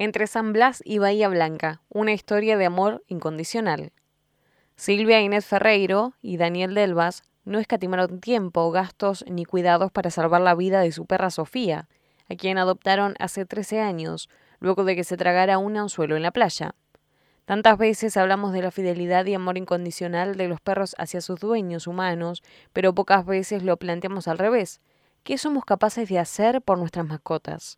Entre San Blas y Bahía Blanca, una historia de amor incondicional. Silvia Inés Ferreiro y Daniel Delvas no escatimaron tiempo, gastos ni cuidados para salvar la vida de su perra Sofía, a quien adoptaron hace 13 años, luego de que se tragara un anzuelo en la playa. Tantas veces hablamos de la fidelidad y amor incondicional de los perros hacia sus dueños humanos, pero pocas veces lo planteamos al revés. ¿Qué somos capaces de hacer por nuestras mascotas?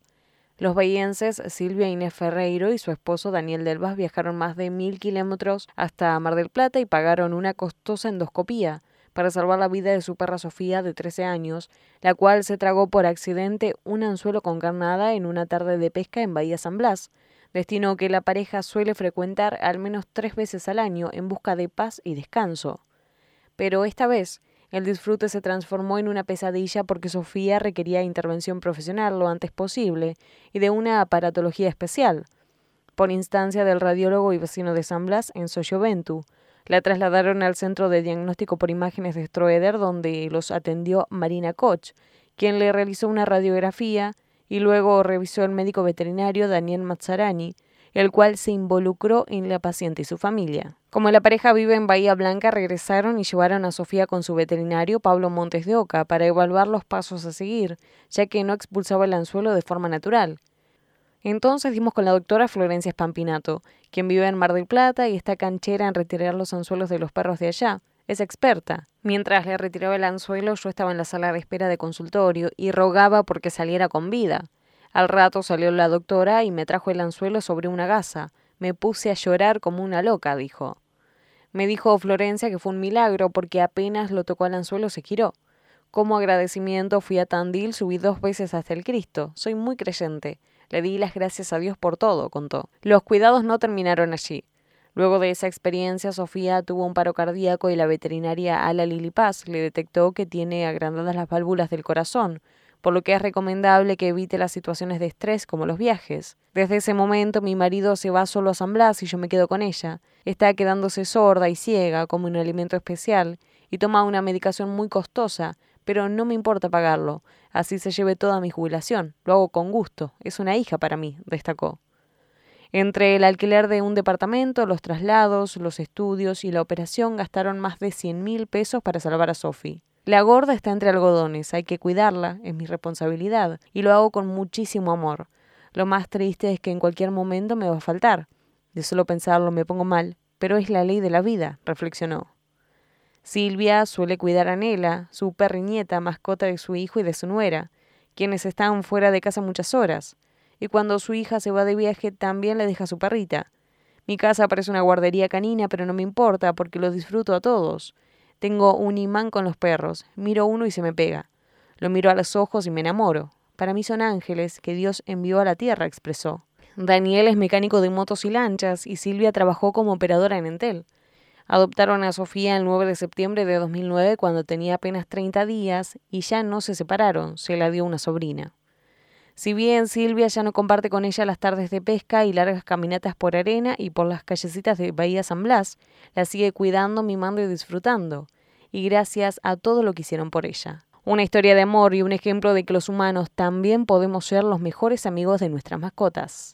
Los bahienses Silvia Inés Ferreiro y su esposo Daniel Delvas viajaron más de mil kilómetros hasta Mar del Plata y pagaron una costosa endoscopía para salvar la vida de su perra Sofía de 13 años, la cual se tragó por accidente un anzuelo con carnada en una tarde de pesca en Bahía San Blas, destino que la pareja suele frecuentar al menos tres veces al año en busca de paz y descanso. Pero esta vez, el disfrute se transformó en una pesadilla porque Sofía requería intervención profesional lo antes posible y de una aparatología especial. Por instancia del radiólogo y vecino de San Blas en Soyoventu, la trasladaron al centro de diagnóstico por imágenes de Stroeder, donde los atendió Marina Koch, quien le realizó una radiografía y luego revisó el médico veterinario Daniel Mazzarani, el cual se involucró en la paciente y su familia. Como la pareja vive en Bahía Blanca, regresaron y llevaron a Sofía con su veterinario Pablo Montes de Oca para evaluar los pasos a seguir, ya que no expulsaba el anzuelo de forma natural. Entonces dimos con la doctora Florencia Spampinato, quien vive en Mar del Plata y está canchera en retirar los anzuelos de los perros de allá. Es experta. Mientras le retiraba el anzuelo, yo estaba en la sala de espera de consultorio y rogaba porque saliera con vida. Al rato salió la doctora y me trajo el anzuelo sobre una gasa. Me puse a llorar como una loca, dijo. Me dijo Florencia que fue un milagro porque apenas lo tocó al anzuelo se giró. Como agradecimiento fui a Tandil, subí dos veces hasta el Cristo. Soy muy creyente. Le di las gracias a Dios por todo, contó. Los cuidados no terminaron allí. Luego de esa experiencia, Sofía tuvo un paro cardíaco y la veterinaria Ala Lili Paz le detectó que tiene agrandadas las válvulas del corazón, por lo que es recomendable que evite las situaciones de estrés como los viajes. Desde ese momento mi marido se va solo a San Blas y yo me quedo con ella. Está quedándose sorda y ciega, como un alimento especial, y toma una medicación muy costosa, pero no me importa pagarlo. Así se lleve toda mi jubilación. Lo hago con gusto. Es una hija para mí, destacó. Entre el alquiler de un departamento, los traslados, los estudios y la operación gastaron más de cien mil pesos para salvar a Sophie. La gorda está entre algodones, hay que cuidarla, es mi responsabilidad, y lo hago con muchísimo amor. Lo más triste es que en cualquier momento me va a faltar. De solo pensarlo me pongo mal, pero es la ley de la vida, reflexionó. Silvia suele cuidar a Nela, su perriñeta, mascota de su hijo y de su nuera, quienes están fuera de casa muchas horas, y cuando su hija se va de viaje también le deja su perrita. Mi casa parece una guardería canina, pero no me importa porque lo disfruto a todos. Tengo un imán con los perros. Miro uno y se me pega. Lo miro a los ojos y me enamoro. Para mí son ángeles que Dios envió a la tierra, expresó. Daniel es mecánico de motos y lanchas y Silvia trabajó como operadora en Entel. Adoptaron a Sofía el 9 de septiembre de 2009 cuando tenía apenas 30 días y ya no se separaron, se la dio una sobrina. Si bien Silvia ya no comparte con ella las tardes de pesca y largas caminatas por arena y por las callecitas de Bahía San Blas, la sigue cuidando, mimando y disfrutando. Y gracias a todo lo que hicieron por ella. Una historia de amor y un ejemplo de que los humanos también podemos ser los mejores amigos de nuestras mascotas.